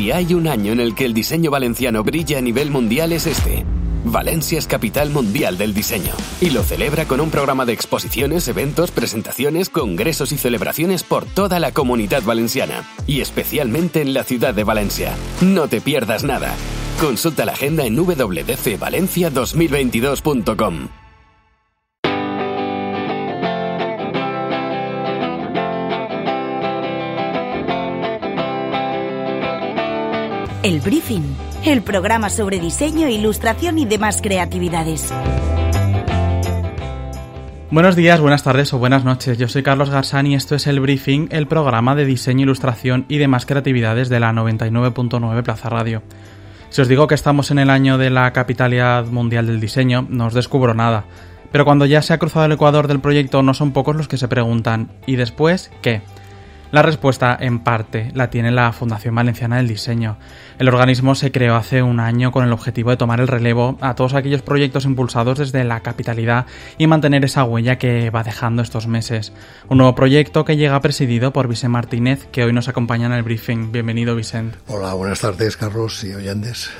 Si hay un año en el que el diseño valenciano brilla a nivel mundial es este. Valencia es capital mundial del diseño y lo celebra con un programa de exposiciones, eventos, presentaciones, congresos y celebraciones por toda la comunidad valenciana y especialmente en la ciudad de Valencia. No te pierdas nada. Consulta la agenda en www.valencia2022.com. El Briefing, el programa sobre diseño, ilustración y demás creatividades. Buenos días, buenas tardes o buenas noches. Yo soy Carlos Garzán y esto es El Briefing, el programa de diseño, ilustración y demás creatividades de la 99.9 Plaza Radio. Si os digo que estamos en el año de la capitalidad mundial del diseño, no os descubro nada. Pero cuando ya se ha cruzado el ecuador del proyecto, no son pocos los que se preguntan, ¿y después qué? La respuesta, en parte, la tiene la Fundación Valenciana del Diseño. El organismo se creó hace un año con el objetivo de tomar el relevo a todos aquellos proyectos impulsados desde la capitalidad y mantener esa huella que va dejando estos meses. Un nuevo proyecto que llega presidido por Vicente Martínez, que hoy nos acompaña en el briefing. Bienvenido, Vicente. Hola, buenas tardes, Carlos y oyentes.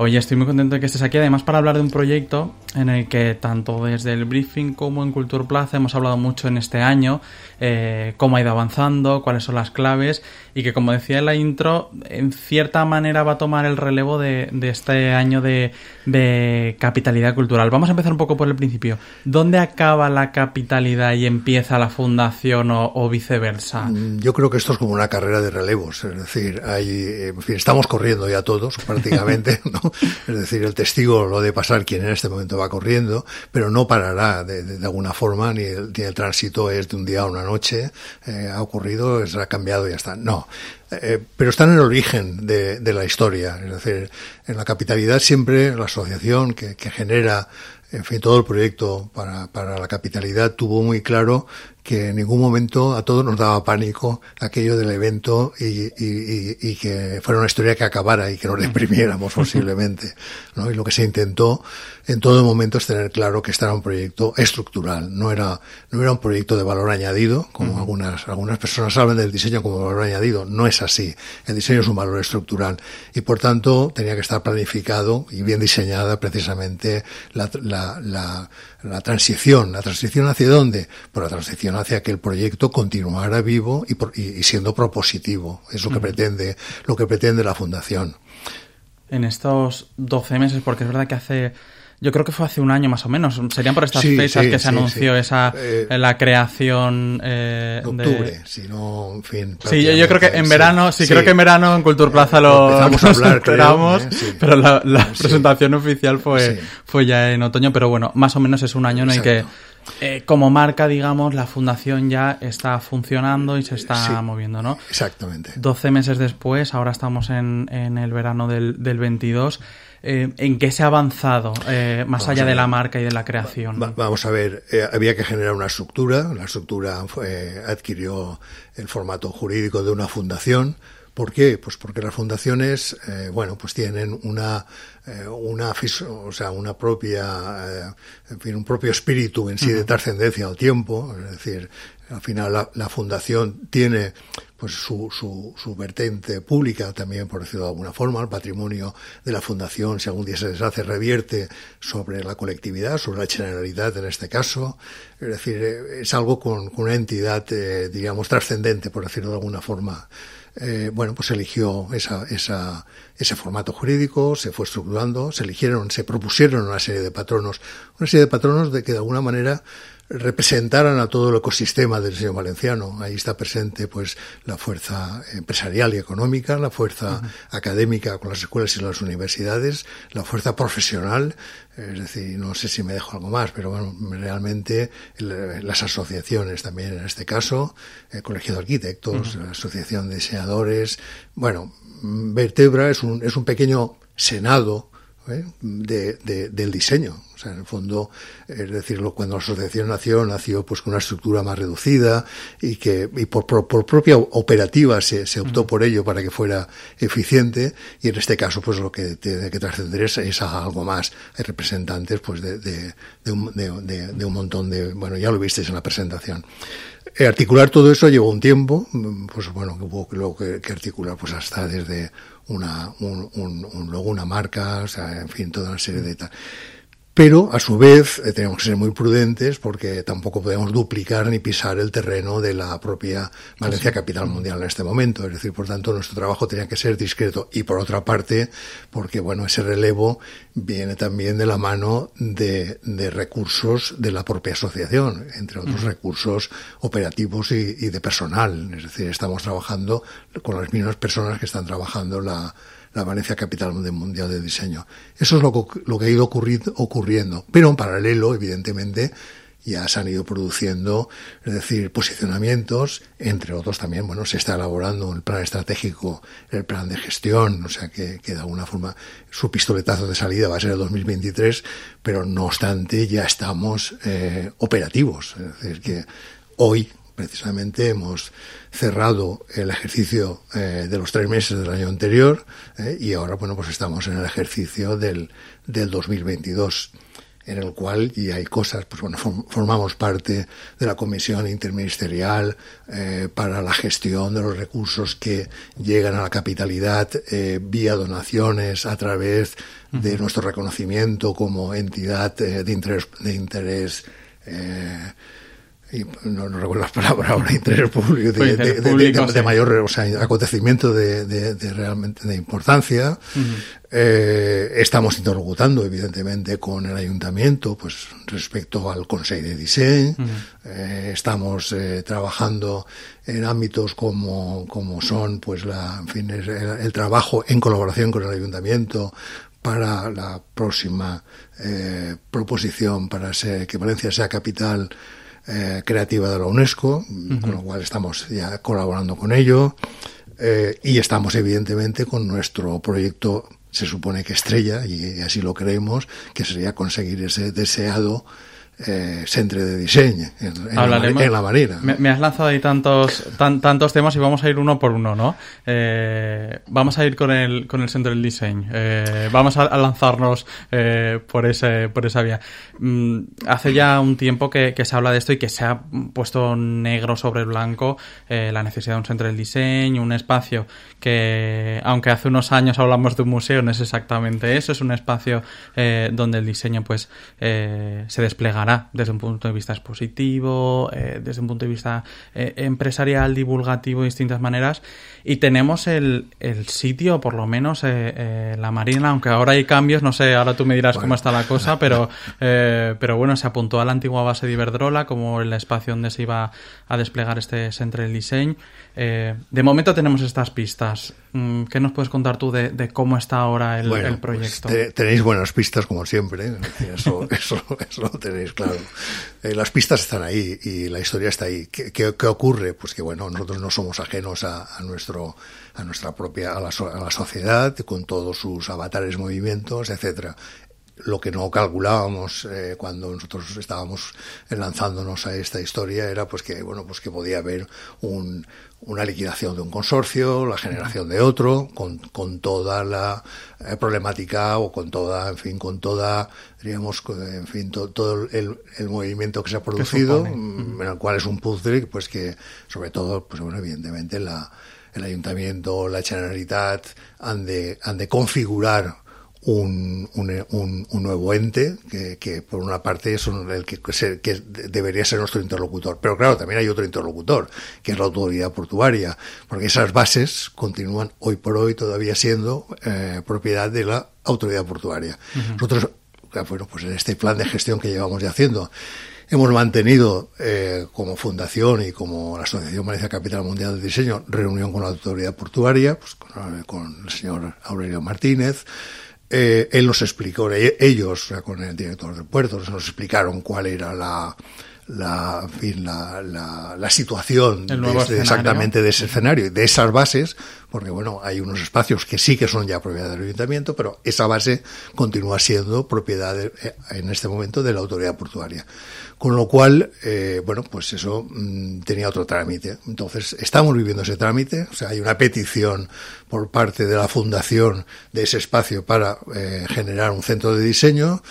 Oye, estoy muy contento de que estés aquí, además para hablar de un proyecto en el que tanto desde el briefing como en Culture Plaza hemos hablado mucho en este año, eh, cómo ha ido avanzando, cuáles son las claves y que como decía en la intro, en cierta manera va a tomar el relevo de, este año de, capitalidad cultural. Vamos a empezar un poco por el principio. ¿Dónde acaba la capitalidad y empieza la fundación o, viceversa? Mm, yo creo que esto es como una carrera de relevos, es decir, hay, en fin, estamos corriendo ya todos prácticamente, ¿no? Es decir, el testigo lo de pasar quien en este momento va corriendo, pero no parará de, alguna forma, ni el, tránsito es de un día a una noche, eh, ha ocurrido, ha cambiado y ya está. No, eh, pero están en el origen de, la historia. Es decir, en la capitalidad siempre la asociación que, genera, en fin, todo el proyecto para, la capitalidad tuvo muy claro que en ningún momento a todos nos daba pánico aquello del evento y, que fuera una historia que acabara y que nos deprimiéramos posiblemente. Y lo que se intentó en todo momento es tener claro que este era un proyecto estructural, no era, no era un proyecto de valor añadido, como algunas, algunas personas hablan del diseño como valor añadido. No es así. El diseño es un valor estructural y por tanto tenía que estar planificado y bien diseñada precisamente la, la, la, la transición. ¿La transición hacia dónde? Por la transición hacia que el proyecto continuara vivo y, siendo propositivo. Es lo que pretende, lo que pretende la fundación. En estos 12 meses, porque es verdad que hace yo creo que fue hace un año más o menos. Serían por estas fechas que se anunció esa eh, la creación eh, octubre, si no, en fin. Sí, yo, creo que en verano, sí, creo que en verano en Cultura Plaza lo, Empezamos a esperamos, eh, pero la, presentación oficial fue fue ya en otoño, pero bueno, más o menos es un año en el que eh, como marca, digamos, la fundación ya está funcionando y se está moviendo, ¿no? Exactamente. 12 meses después, ahora estamos en, en el verano del, del 22. Eh, ¿En qué se ha avanzado eh, más allá de la marca y de la creación? vamos a ver, había que generar una estructura. La estructura adquirió el formato jurídico de una fundación. ¿Por qué? Pues porque las fundaciones, bueno, pues tienen una eh, una, o sea, una propia, eh, en fin, un propio espíritu en sí de trascendencia al tiempo, es decir, al final la, fundación tiene pues su, su, su, vertente pública también, por decirlo de alguna forma, el patrimonio de la fundación, si algún día se deshace, revierte sobre la colectividad, sobre la generalidad en este caso, es decir, eh, es algo con, una entidad, digamos, trascendente, por decirlo de alguna forma. Eh, bueno, pues eligió esa, esa, ese formato jurídico, se fue estructurando, se eligieron, se propusieron una serie de patronos, una serie de patronos de que de alguna manera representaran a todo el ecosistema del diseño valenciano. Ahí está presente pues la fuerza empresarial y económica, la fuerza académica con las escuelas y las universidades, la fuerza profesional, es decir, no sé si me dejo algo más, pero bueno, realmente las asociaciones también en este caso, el Colegio de Arquitectos, la Asociación de Diseñadores, bueno, Vertebra es un, es un pequeño senado ¿eh? de, del diseño. O sea, en el fondo, es decir, cuando la asociación nació, nació pues con una estructura más reducida y que y por, por, propia operativa se, se optó por ello para que fuera eficiente y en este caso pues lo que tiene que trascender es, es, algo más. Hay representantes pues de, de, de, un, de, de un montón de, bueno, ya lo visteis en la presentación. Eh, articular todo eso llevó un tiempo, pues bueno, que hubo luego que, articular pues hasta desde una, un, un, un, una marca, o sea, en fin, toda una serie de. Pero, a su vez, eh, tenemos que ser muy prudentes porque tampoco podemos duplicar ni pisar el terreno de la propia Valencia Capital Mundial en este momento. Es decir, por tanto, nuestro trabajo tenía que ser discreto. Y por otra parte, porque, bueno, ese relevo viene también de la mano de, de recursos de la propia asociación, entre otros recursos operativos y, y de personal. Es decir, estamos trabajando con las mismas personas que están trabajando la, la Valencia Capital Mundial de Diseño. Eso es lo, lo que ha ido ocurriendo. Pero en paralelo, evidentemente, ya se han ido produciendo, es decir, posicionamientos, entre otros también, bueno, se está elaborando el plan estratégico, el plan de gestión, o sea que, que de alguna forma su pistoletazo de salida va a ser el 2023, pero no obstante ya estamos eh, operativos, es decir, que hoy precisamente hemos cerrado el ejercicio eh, de los tres meses del año anterior eh, y ahora, bueno, pues estamos en el ejercicio del, del 2022 en el cual y hay cosas, pues bueno, formamos parte de la comisión interministerial eh, para la gestión de los recursos que llegan a la capitalidad eh, vía donaciones a través de nuestro reconocimiento como entidad eh, de interés, de interés y no, no, recuerdo las palabras ahora, interés público, de, de, público, de, de mayor o sea, acontecimiento de, realmente de importancia. Uh -huh. eh, estamos interlocutando, evidentemente, con el ayuntamiento, pues respecto al Consejo de Diseño. Uh -huh. eh, estamos eh, trabajando en ámbitos como, como son, pues, la, en fin, el, el trabajo en colaboración con el ayuntamiento para la próxima eh, proposición para ser, que Valencia sea capital eh, creativa de la UNESCO, uh -huh. con lo cual estamos ya colaborando con ello. Eh, y estamos, evidentemente, con nuestro proyecto, se supone que estrella, y así lo creemos, que sería conseguir ese deseado eh, centre de diseño en, en, la, en la, manera. Me, me, has lanzado ahí tantos tan, tantos temas y vamos a ir uno por uno, ¿no? Eh, vamos a ir con el con el centro del diseño. Eh, vamos a, a lanzarnos eh, por ese por esa vía. Mm, hace ya un tiempo que, que, se habla de esto y que se ha puesto negro sobre blanco la necesidad de un centro del diseño, un espacio que, aunque hace unos años hablamos de un museo, no es exactamente eso. Es un espacio donde el diseño, pues, se desplegará desde un punto de vista expositivo, eh, desde un punto de vista eh, empresarial, divulgativo, de distintas maneras. Y tenemos el, el sitio, por lo menos eh, la Marina, aunque ahora hay cambios, no sé, ahora tú me dirás bueno. cómo está la cosa, pero, pero bueno, se apuntó a la antigua base de Iberdrola como el espacio donde se iba a desplegar este centro del diseño. de momento tenemos estas pistas. Mm, ¿Qué nos puedes contar tú de, de cómo está ahora el, bueno, el proyecto? Pues te, tenéis buenas pistas, como siempre. Eso, eso, eso lo tenéis claro. Eh, las pistas están ahí y la historia está ahí. ¿Qué, qué, ocurre? Pues que, bueno, nosotros no somos ajenos a, a nuestro a nuestra propia a la, a la, sociedad con todos sus avatares movimientos etcétera lo que no calculábamos eh, cuando nosotros estábamos lanzándonos a esta historia era pues que bueno pues que podía haber un, una liquidación de un consorcio, la generación de otro, con, con toda la eh, problemática o con toda, en fin, con toda, diríamos, en fin, to, todo el, el, movimiento que se ha producido, en el cual es un puzzle, pues que, sobre todo, pues bueno, evidentemente la, el ayuntamiento, la Generalitat han de, han de configurar un, un, un, un, nuevo ente que, que, por una parte es el que, que, debería ser nuestro interlocutor. Pero claro, también hay otro interlocutor, que es la autoridad portuaria, porque esas bases continúan hoy por hoy todavía siendo eh, propiedad de la autoridad portuaria. Uh -huh. Nosotros, bueno, pues en este plan de gestión que llevamos ya haciendo, hemos mantenido eh, como fundación y como la Asociación Valencia Capital Mundial de Diseño reunión con la autoridad portuaria, pues con, con el señor Aurelio Martínez, eh, él nos explicó, ellos, o sea, con el director de puertos, nos explicaron cuál era la, la, en fin, la, la, la situación de, exactamente de ese escenario, de esas bases, porque bueno, hay unos espacios que sí que son ya propiedad del ayuntamiento, pero esa base continúa siendo propiedad eh, en este momento de la autoridad portuaria. Con lo cual, eh, bueno, pues eso mm, tenía otro trámite. Entonces, estamos viviendo ese trámite, o sea, hay una petición por parte de la fundación de ese espacio para eh, generar un centro de diseño.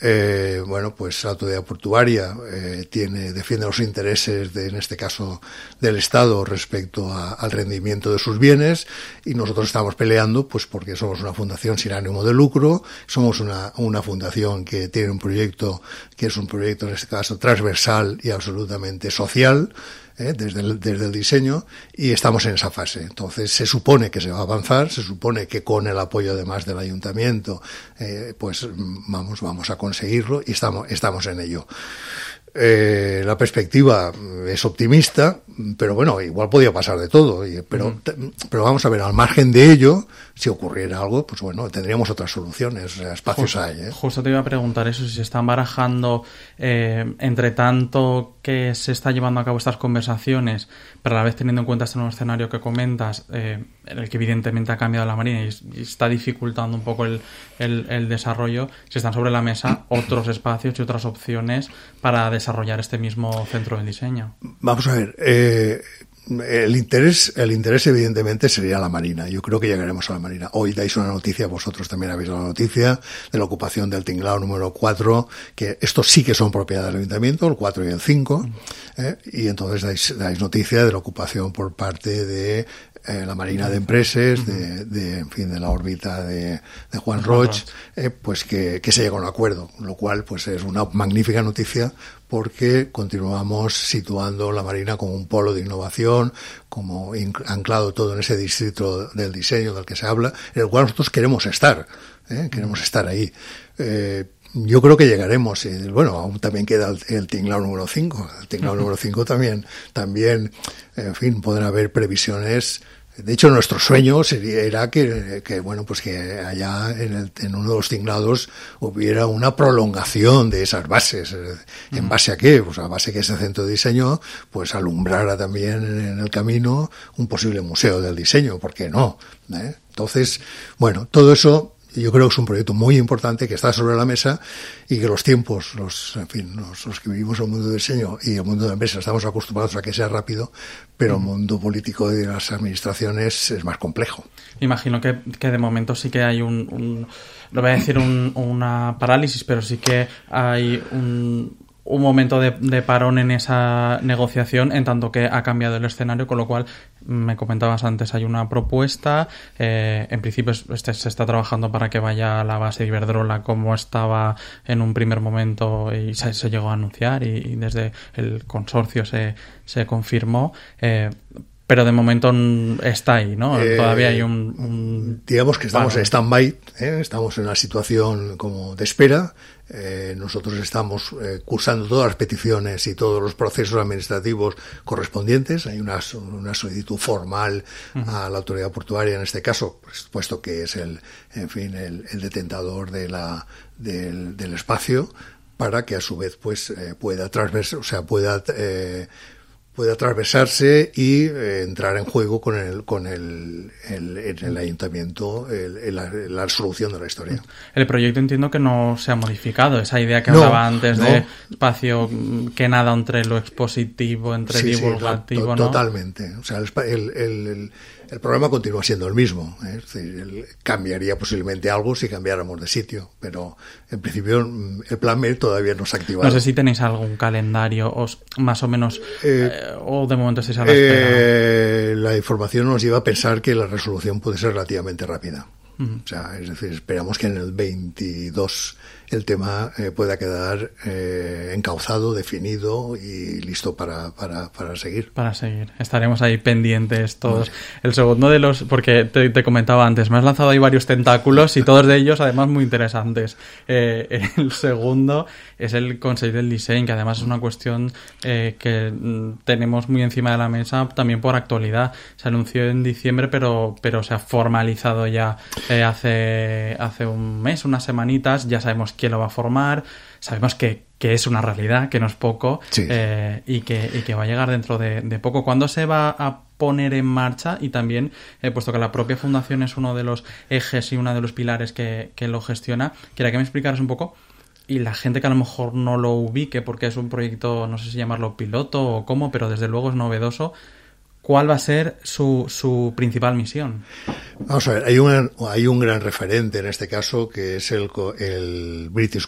Eh, bueno, pues la autoridad portuaria eh, tiene, defiende los intereses, de, en este caso, del Estado respecto a, al rendimiento de sus bienes y nosotros estamos peleando, pues porque somos una fundación sin ánimo de lucro, somos una, una fundación que tiene un proyecto que es un proyecto, en este caso, transversal y absolutamente social, ¿eh? desde, el, desde el diseño y estamos en esa fase. Entonces se supone que se va a avanzar, se supone que con el apoyo además del ayuntamiento, eh, pues vamos, vamos a conseguirlo y estamos, estamos en ello. Eh, la perspectiva es optimista, pero bueno, igual podía pasar de todo. Pero, pero vamos a ver, al margen de ello, si ocurriera algo, pues bueno, tendríamos otras soluciones, espacios justo, hay. ¿eh? Justo te iba a preguntar eso, si se están barajando, eh, entre tanto que se está llevando a cabo estas conversaciones, pero a la vez teniendo en cuenta este nuevo escenario que comentas, eh, en el que evidentemente ha cambiado la Marina y, está dificultando un poco el, el, el desarrollo, si están sobre la mesa otros espacios y otras opciones para desarrollar este mismo centro de diseño. Vamos a ver, eh, el interés, el interés evidentemente sería la Marina. Yo creo que llegaremos a la Marina. Hoy dais una noticia, vosotros también habéis la noticia de la ocupación del tinglao número 4, que estos sí que son propiedad del ayuntamiento, el 4 y el 5, ¿eh? y entonces dais, dais noticia de la ocupación por parte de eh, la Marina de Empresas, de, de, en fin, de la órbita de, de Juan Roch, eh, pues que, que se llega a un acuerdo, lo cual pues es una magnífica noticia porque continuamos situando la Marina como un polo de innovación, como anclado todo en ese distrito del diseño del que se habla, en el cual nosotros queremos estar, ¿eh? queremos estar ahí. Eh, yo creo que llegaremos. Y, bueno, aún también queda el, el tinglao número 5. El tinglao número 5 también, también, en fin, podrán haber previsiones de hecho, nuestro sueño sería, era que, que, bueno, pues que allá en, el, en, uno de los tinglados hubiera una prolongación de esas bases. ¿En base a qué? Pues a base que ese centro de diseño, pues alumbrara también en el camino un posible museo del diseño, ¿por qué no? ¿Eh? Entonces, bueno, todo eso yo creo que es un proyecto muy importante que está sobre la mesa y que los tiempos, los, en fin, los, los que vivimos en el mundo del diseño y el mundo de la empresa estamos acostumbrados a que sea rápido, pero el mundo político de las administraciones es más complejo. Imagino que, que de momento sí que hay un, un no voy a decir un, una parálisis, pero sí que hay un, un momento de, parón en esa negociación en tanto que ha cambiado el escenario, con lo cual me comentabas antes, hay una propuesta, eh, en principio este, se está trabajando para que vaya a la base de Iberdrola como estaba en un primer momento y se, llegó a anunciar y, y, desde el consorcio se, se confirmó. Eh, pero de momento está ahí, ¿no? Eh, Todavía hay un, un, Digamos que estamos en stand-by, ¿eh? estamos en una situación como de espera. Eh, nosotros estamos eh, cursando todas las peticiones y todos los procesos administrativos correspondientes. Hay una, una solicitud formal uh -huh. a la autoridad portuaria en este caso, pues, puesto que es el, en fin, el, el detentador de la, del, del, espacio, para que a su vez pues eh, pueda transversar, o sea, pueda eh, puede atravesarse y eh, entrar en juego con el con el, el, el ayuntamiento el, la, la, solución de la historia. El proyecto entiendo que no se ha modificado, esa idea que no, hablaba antes no. de espacio que nada entre lo expositivo, entre sí, divulgativo, sí, to, ¿no? Totalmente. O sea, el, el, programa continúa siendo el mismo. ¿eh? Es decir, cambiaría posiblemente algo si cambiáramos de sitio, pero en principio mm, el plan B todavía no se ha activado. No sé si tenéis algún calendario o más o menos, eh, eh, o de momento estáis a la espera. Eh, la información nos lleva a pensar que la resolución puede ser relativamente rápida. Uh -huh. O sea, es decir, esperamos que en el 22 el tema eh, pueda quedar eh, encauzado, definido y listo para, para, para, seguir. Para seguir. Estaremos ahí pendientes todos. Vale. El segundo de los, porque te, te, comentaba antes, me has lanzado ahí varios tentáculos y todos de ellos además muy interesantes. Eh, el segundo es el Consejo del Diseño, que además es una cuestión eh, que mm, tenemos muy encima de la mesa también por actualidad. Se anunció en diciembre, pero, pero se ha formalizado ya eh, hace, hace un mes, unas semanitas, ya sabemos quién lo va a formar, sabemos que, que es una realidad, que no es poco, eh, y, que, y, que, va a llegar dentro de, poco. ¿Cuándo se va a poner en marcha? Y también, eh, puesto que la propia fundación es uno de los ejes y uno de los pilares que, que lo gestiona, quería que me explicaras un poco y la gente que a lo mejor no lo ubique porque es un proyecto, no sé si llamarlo piloto o cómo, pero desde luego es novedoso, ¿cuál va a ser su, su principal misión? Vamos a ver, hay un, hay un gran referente en este caso que es el, el British,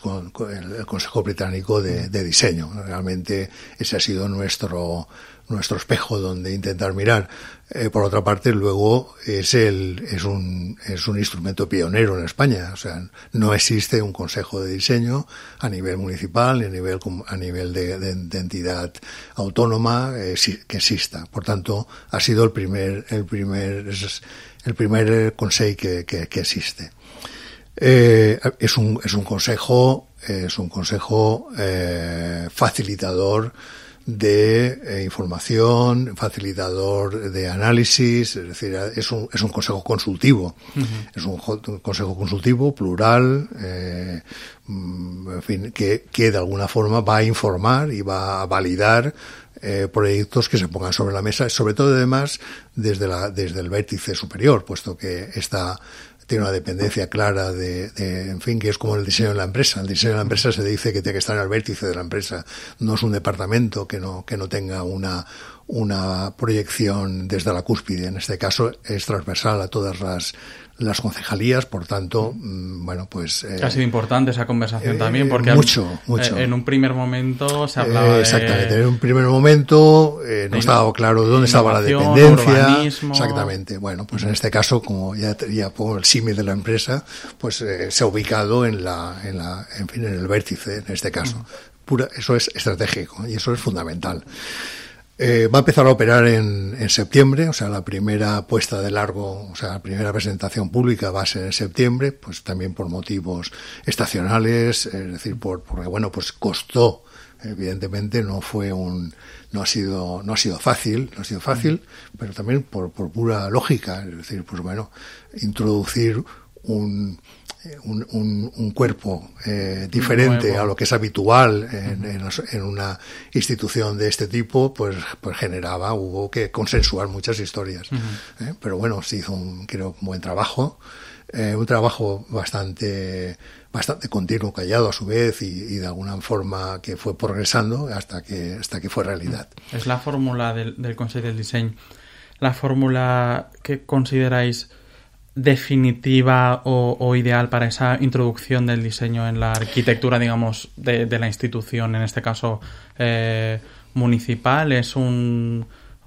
el Consejo Británico de, de Diseño. Realmente ese ha sido nuestro, nuestro espejo donde intentar mirar. Eh, por otra parte, luego es el es un es un instrumento pionero en España. O sea, no existe un consejo de diseño a nivel municipal ni a nivel a nivel de, entidad autónoma eh, que exista. Por tanto, ha sido el primer el primer el primer consejo que, que, que existe. Eh, es un es un consejo es un consejo facilitador de eh, información, facilitador de análisis, es decir, es un, es un consejo consultivo. Es un, consejo consultivo plural, eh, mm, en fin, que, que de alguna forma va a informar y va a validar eh, proyectos que se pongan sobre la mesa, sobre todo además desde, la, desde el vértice superior, puesto que esta tiene una dependencia clara de, en fin, que es como el diseño de la empresa. El diseño de la empresa se dice que tiene que estar al vértice de la empresa. No es un departamento que no, que no tenga una, una proyección desde la cúspide. En este caso es transversal a todas las, las concejalías, por tanto, mm, bueno, pues... Eh, ha sido importante esa conversación también, porque mucho, mucho. en un primer momento se hablaba Exactamente, en un primer momento eh, no estaba claro dónde estaba la dependencia. Exactamente, bueno, pues en este caso, como ya, ya pongo el símil de la empresa, pues eh, se ha ubicado en la, en la, en fin, en el vértice, en este caso. Pura, eso es estratégico y eso es fundamental. Eh, va a empezar a operar en, en, septiembre, o sea, la primera puesta de largo, o sea, la primera presentación pública va a ser en septiembre, pues también por motivos estacionales, es decir, por, porque bueno, pues costó, evidentemente no fue un, no ha sido, no ha sido fácil, no ha sido fácil, pero también por, por pura lógica, es decir, pues bueno, introducir un, un, un, un cuerpo eh, diferente a lo que es habitual en, en, en, una institución de este tipo, pues, pues generaba, hubo que consensuar muchas historias. ¿eh? Pero bueno, se hizo un, creo, un buen trabajo, eh, un trabajo bastante bastante continuo, callado a su vez y, y, de alguna forma que fue progresando hasta que hasta que fue realidad. Es la fórmula del, del Consejo del Diseño. La fórmula que consideráis definitiva o, ideal para esa introducción del diseño en la arquitectura, digamos, de, de la institución, en este caso eh, municipal? ¿Es un,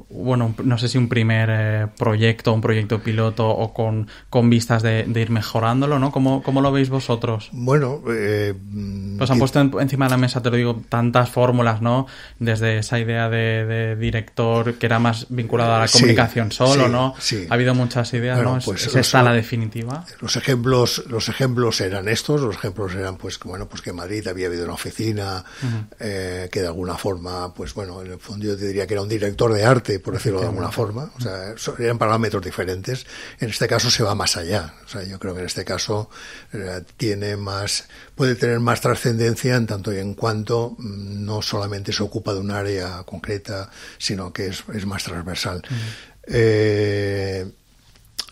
bueno, no sé si un primer eh, proyecto, un proyecto piloto o con, con vistas de, de, ir mejorándolo, ¿no? ¿Cómo, ¿Cómo, lo veis vosotros? Bueno, eh, pues han puesto en, encima de la mesa, te lo digo, tantas fórmulas, ¿no? Desde esa idea de, de director que era más vinculada a la comunicación sí, solo, sí, ¿no? Sí. Ha habido muchas ideas, bueno, ¿no? ¿Es, pues, ¿Es esta la definitiva? Los ejemplos, los ejemplos eran estos, los ejemplos eran, pues, bueno, pues que en Madrid había habido una oficina uh -huh. eh, que de alguna forma, pues bueno, en el fondo yo te diría que era un director de arte, por decirlo de alguna forma. O sea, eran parámetros diferentes. En este caso se va más allá. O sea, yo creo que en este caso eh, tiene más, puede tener más trascendencia en tanto y en cuanto mm, no solamente se ocupa de un área concreta, sino que es, es más transversal. Uh -huh. eh,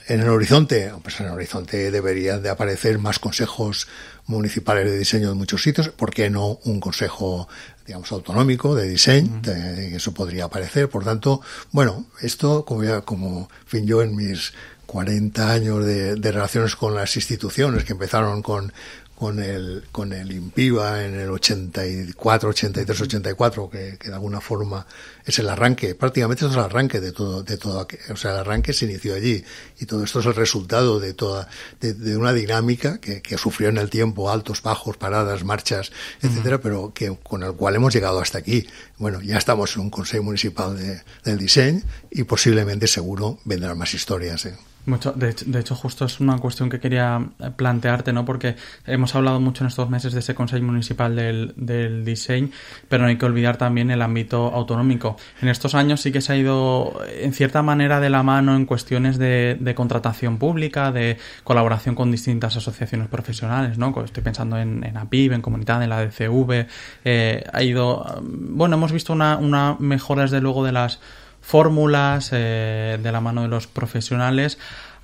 en el horizonte, pues en el horizonte deberían de aparecer más consejos municipales de diseño en muchos sitios, ¿por qué no un consejo, digamos, autonómico de diseño? Uh -huh. eso podría aparecer. Por tanto, bueno, esto, como ya, como, en fin, yo en mis 40 años de, de relaciones con las instituciones que empezaron con, con el, con el IMPIVA en el 84, 83, 84, que, que de alguna forma es el arranque, prácticamente es el arranque de todo, de todo, o sea, el arranque se inició allí y todo esto es el resultado de toda, de, de una dinámica que, que, sufrió en el tiempo altos, bajos, paradas, marchas, etcétera, uh -huh. pero que con el cual hemos llegado hasta aquí. Bueno, ya estamos en un consejo municipal de, del diseño y posiblemente seguro vendrán más historias. ¿eh? Mucho, de, hecho, justo es una cuestión que quería plantearte, ¿no? Porque hemos hablado mucho en estos meses de ese Consejo Municipal del, del Diseño, pero no hay que olvidar también el ámbito autonómico. En estos años sí que se ha ido, en cierta manera, de la mano en cuestiones de, de contratación pública, de colaboración con distintas asociaciones profesionales, ¿no? Estoy pensando en, en APIB, en Comunidad, en la DCV. Eh, ha ido, bueno, hemos visto una, una mejora, desde luego, de las fórmulas eh, de la mano de los profesionales.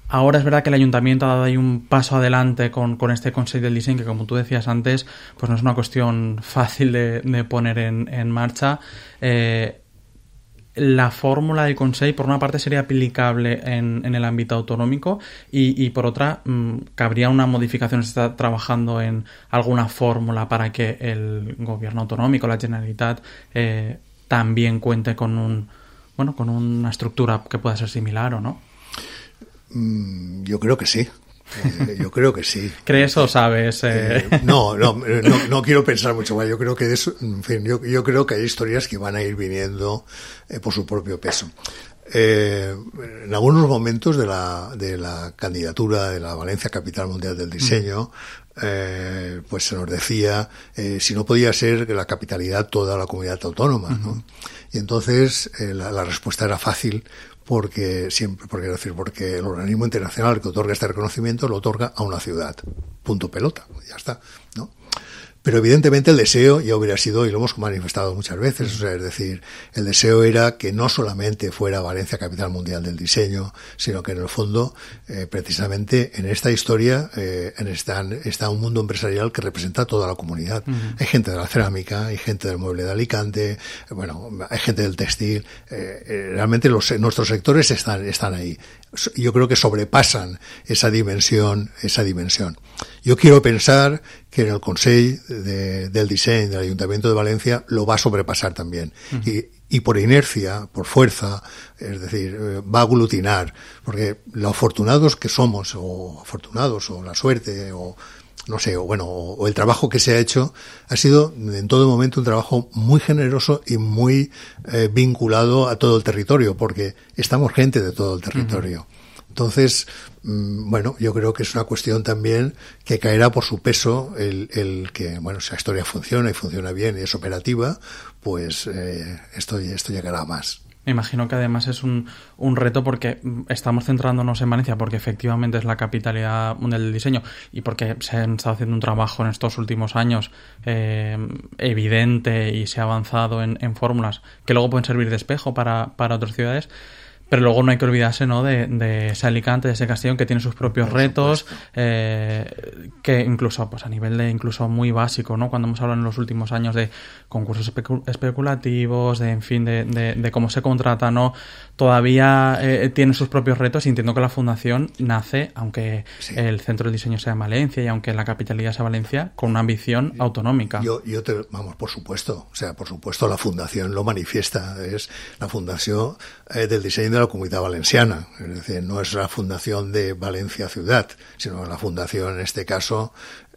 Ahora es verdad que el ayuntamiento ha dado ahí un paso adelante con, este Consejo del Diseño, que como tú decías antes, pues no es una cuestión fácil de, poner en, marcha. Eh, la fórmula del Consejo, por una parte, sería aplicable en, el ámbito autonómico y, por otra, mm, cabría una modificación. Se está trabajando en alguna fórmula para que el gobierno autonómico, la Generalitat, eh, también cuente con un, bueno, con una estructura que pueda ser similar o no? Mm, yo creo que sí. Eh, yo creo que sí. ¿Crees o sabes? Eh? Eh, no, no, no, quiero pensar mucho más. Yo creo que eso, en fin, yo, yo, creo que hay historias que van a ir viniendo por su propio peso. en algunos momentos de la, de la candidatura de la Valencia Capital Mundial del Diseño, pues se nos decía si no podía ser la capitalidad toda la comunidad autónoma. ¿no? Y entonces eh, la, respuesta era fácil porque siempre, porque decir, porque el organismo internacional que otorga este reconocimiento lo otorga a una ciudad. Punto pelota, ya está, ¿no? Pero evidentemente el deseo ya hubiera sido, y lo hemos manifestado muchas veces, o sea, es decir, el deseo era que no solamente fuera Valencia capital mundial del diseño, sino que en el fondo, eh, precisamente en esta historia, eh, en está, está un mundo empresarial que representa a toda la comunidad. Hay gente de la cerámica, hay gente del mueble de Alicante, bueno, hay gente del textil, eh, eh realmente los, nuestros sectores están, están ahí. Yo creo que sobrepasan esa dimensión, esa dimensión. Yo quiero pensar que en el Consejo del Diseño del Ayuntamiento de Valencia lo va a sobrepasar también. y, y, por inercia, por fuerza, es decir, eh, va a aglutinar. Porque lo afortunados que somos, o afortunados, o la suerte, o no sé, o bueno, o, el trabajo que se ha hecho ha sido en todo momento un trabajo muy generoso y muy eh, vinculado a todo el territorio, porque estamos gente de todo el territorio. Entonces, mm, bueno, yo creo que es una cuestión también que caerá por su peso el, el que, bueno, si la historia funciona y funciona bien y es operativa, pues eh, esto, esto llegará a más. Me imagino que además es un, un, reto porque estamos centrándonos en Valencia porque efectivamente es la capitalidad del diseño y porque se ha estado haciendo un trabajo en estos últimos años eh, evidente y se ha avanzado en, en fórmulas que luego pueden servir de espejo para, para otras ciudades. Pero luego no hay que olvidarse ¿no? de, de ese Alicante, de ese Castellón que tiene sus propios retos, eh, que incluso pues a nivel de incluso muy básico, ¿no? cuando hemos hablado en los últimos años de concursos especulativos, de en fin, de, de, cómo se contrata, ¿no? todavía eh, tiene sus propios retos y entiendo que la fundación nace, aunque el centro de diseño sea en Valencia y aunque la capitalidad sea Valencia, con una ambición autonómica. Yo, yo te, vamos, por supuesto, o sea, por supuesto la fundación lo manifiesta, es la fundación eh, del diseño de la comunidad valenciana, es decir, no es la fundación de Valencia ciudad, sino la fundación en este caso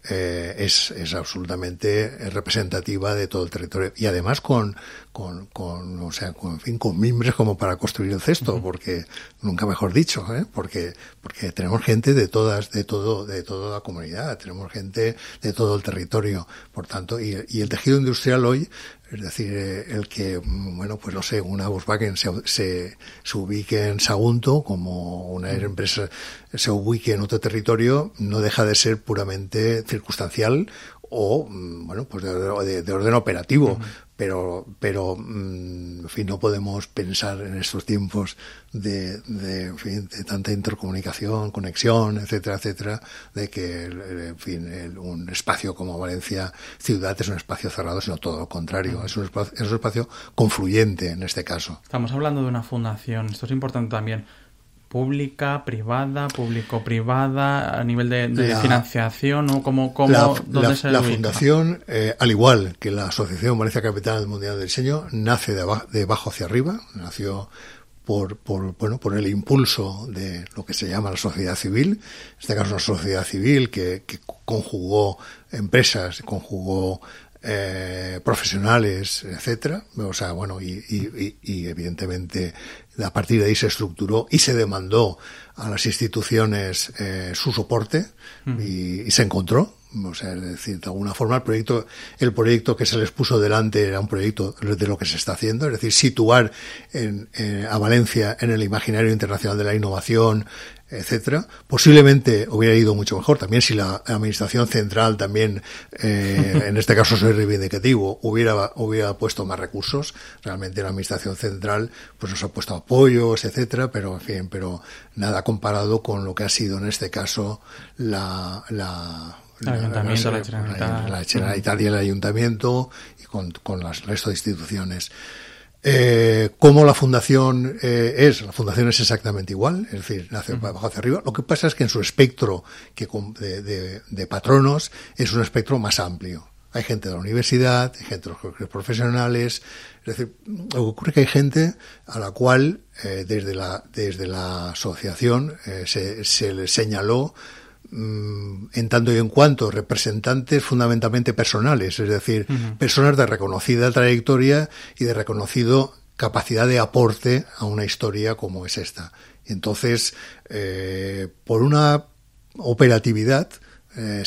eh, es, es, absolutamente representativa de todo el territorio. Y además con, con, con o sea, con, en fin, con mimbres como para construir el cesto, porque nunca mejor dicho, ¿eh? porque porque tenemos gente de todas, de todo, de toda la comunidad, tenemos gente de todo el territorio, por tanto, y, y el tejido industrial hoy es decir, eh, el que, bueno, pues no sé, una Volkswagen se, se, se, ubique en Sagunto como una empresa se ubique en otro territorio, no deja de ser puramente circunstancial o, mm, bueno, pues de, de, orden operativo pero, pero mm, en fin, no podemos pensar en estos tiempos de, de, fin, de tanta intercomunicación, conexión, etcétera, etcétera, de que, en fin, un espacio como Valencia ciudad es un espacio cerrado, sino todo lo contrario, es un espacio, es un espacio confluyente en este caso. Estamos hablando de una fundación, esto es importante también pública, privada, público-privada, a nivel de, financiación, o ¿Cómo, cómo, la, dónde la, fundación, eh, al igual que la Asociación Valencia Capital Mundial del Diseño, nace de, de abajo hacia arriba, nació por, por, bueno, por el impulso de lo que se llama la sociedad civil, en este caso una sociedad civil que, que conjugó empresas, conjugó eh, profesionales, etcétera. O sea, bueno, y, y, y, evidentemente a partir de ahí se estructuró y se demandó a las instituciones eh, su soporte y, y, se encontró. O sea, es decir, de alguna forma el proyecto, el proyecto que se les puso delante era un proyecto de lo que se está haciendo, es decir, situar en, eh, a Valencia en el imaginario internacional de la innovación, etcétera, posiblemente hubiera ido mucho mejor. También si la administración central también, eh, en este caso soy reivindicativo, hubiera, hubiera puesto más recursos. Realmente la administración central, pues nos ha puesto apoyos, etcétera, pero en fin, pero nada comparado con lo que ha sido en este caso la, la el ayuntamiento, la, la, la Generalitat y el ayuntamiento y con, con el resto de instituciones. Eh, ¿Cómo la fundación eh, es? La fundación es exactamente igual, es decir, hacia abajo hacia arriba. Lo que pasa es que en su espectro que de, de, de, patronos es un espectro más amplio. Hay gente de la universidad, hay gente de los profesionales. Es decir, lo que ocurre es que hay gente a la cual eh, desde, la, desde la asociación eh, se, se le señaló en tanto y en cuanto representantes fundamentalmente personales, es decir, uh -huh. personas de reconocida trayectoria y de reconocido capacidad de aporte a una historia como es esta. Entonces, eh, por una operatividad eh,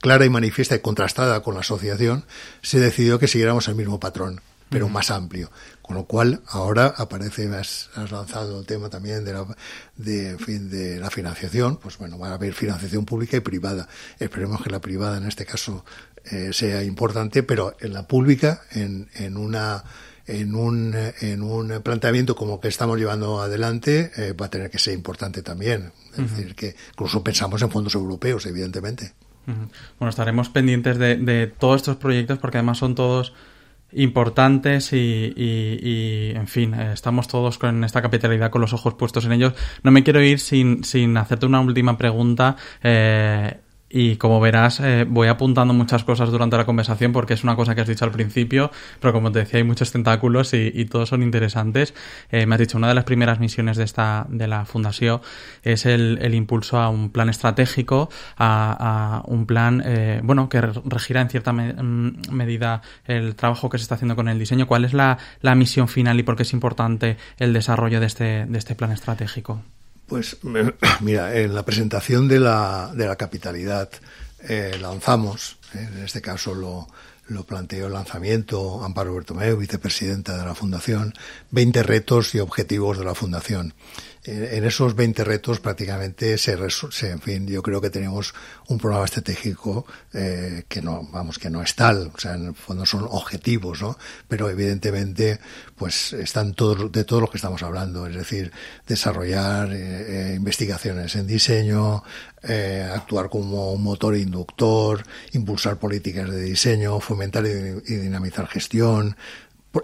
clara y manifiesta y contrastada con la asociación, se decidió que siguiéramos el mismo patrón pero uh -huh. más amplio. Con lo cual, ahora aparece, has, has lanzado el tema también de la, de, en fin, de la financiación, pues bueno, va a haber financiación pública y privada. Esperemos que la privada en este caso eh, sea importante, pero en la pública, en, en una en un, en un planteamiento como que estamos llevando adelante, eh, va a tener que ser importante también. Es uh -huh. decir, que incluso pensamos en fondos europeos, evidentemente. Uh -huh. Bueno, estaremos pendientes de, de todos estos proyectos porque además son todos importantes y, y, y, en fin, eh, estamos todos con esta capitalidad con los ojos puestos en ellos. No me quiero ir sin, sin hacerte una última pregunta. Eh, y como verás, eh, voy apuntando muchas cosas durante la conversación porque es una cosa que has dicho al principio, pero como te decía, hay muchos tentáculos y, todos son interesantes. Eh, me has dicho, una de las primeras misiones de esta de la Fundación es el, el impulso a un plan estratégico, a, a un plan, eh, bueno, que regirá en cierta mm, medida el trabajo que se está haciendo con el diseño. ¿Cuál es la, la misión final y por qué es importante el desarrollo de este, de este plan estratégico? Pues mira, en la presentación de la, de la capitalidad eh, lanzamos, eh, en este caso lo, lo planteó el lanzamiento Amparo Bertomeu, vicepresidenta de la Fundación, 20 retos y objetivos de la Fundación en esos 20 retos prácticamente se, se, en fin, yo creo que tenemos un programa estratégico eh, que no, vamos, que no es tal, o sea, en el fondo son objetivos, ¿no? Pero evidentemente, pues están todos, de todo lo que estamos hablando, es decir, desarrollar eh, eh, investigaciones en diseño, eh, actuar como un motor inductor, impulsar políticas de diseño, fomentar y, y dinamizar gestión,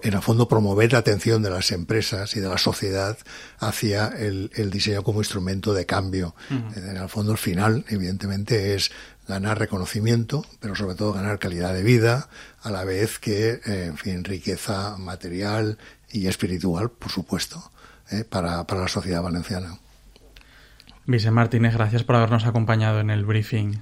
en el fondo promover la atención de las empresas y de la sociedad hacia el, el diseño como instrumento de cambio. Uh -huh. En el fondo, el final, evidentemente, es ganar reconocimiento, pero sobre todo ganar calidad de vida, a la vez que, eh, en fin, riqueza material y espiritual, por supuesto, eh, para, para la sociedad valenciana. Vicente Martínez, gracias por habernos acompañado en el briefing.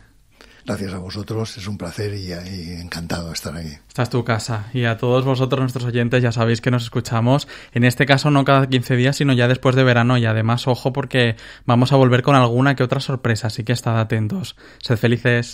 Gracias a vosotros, es un placer y, y, encantado de estar aquí. Esta es tu casa y a todos vosotros, nuestros oyentes, ya sabéis que nos escuchamos, en este caso no cada 15 días, sino ya después de verano y además, ojo, porque vamos a volver con alguna que otra sorpresa, así que estad atentos. Sed felices.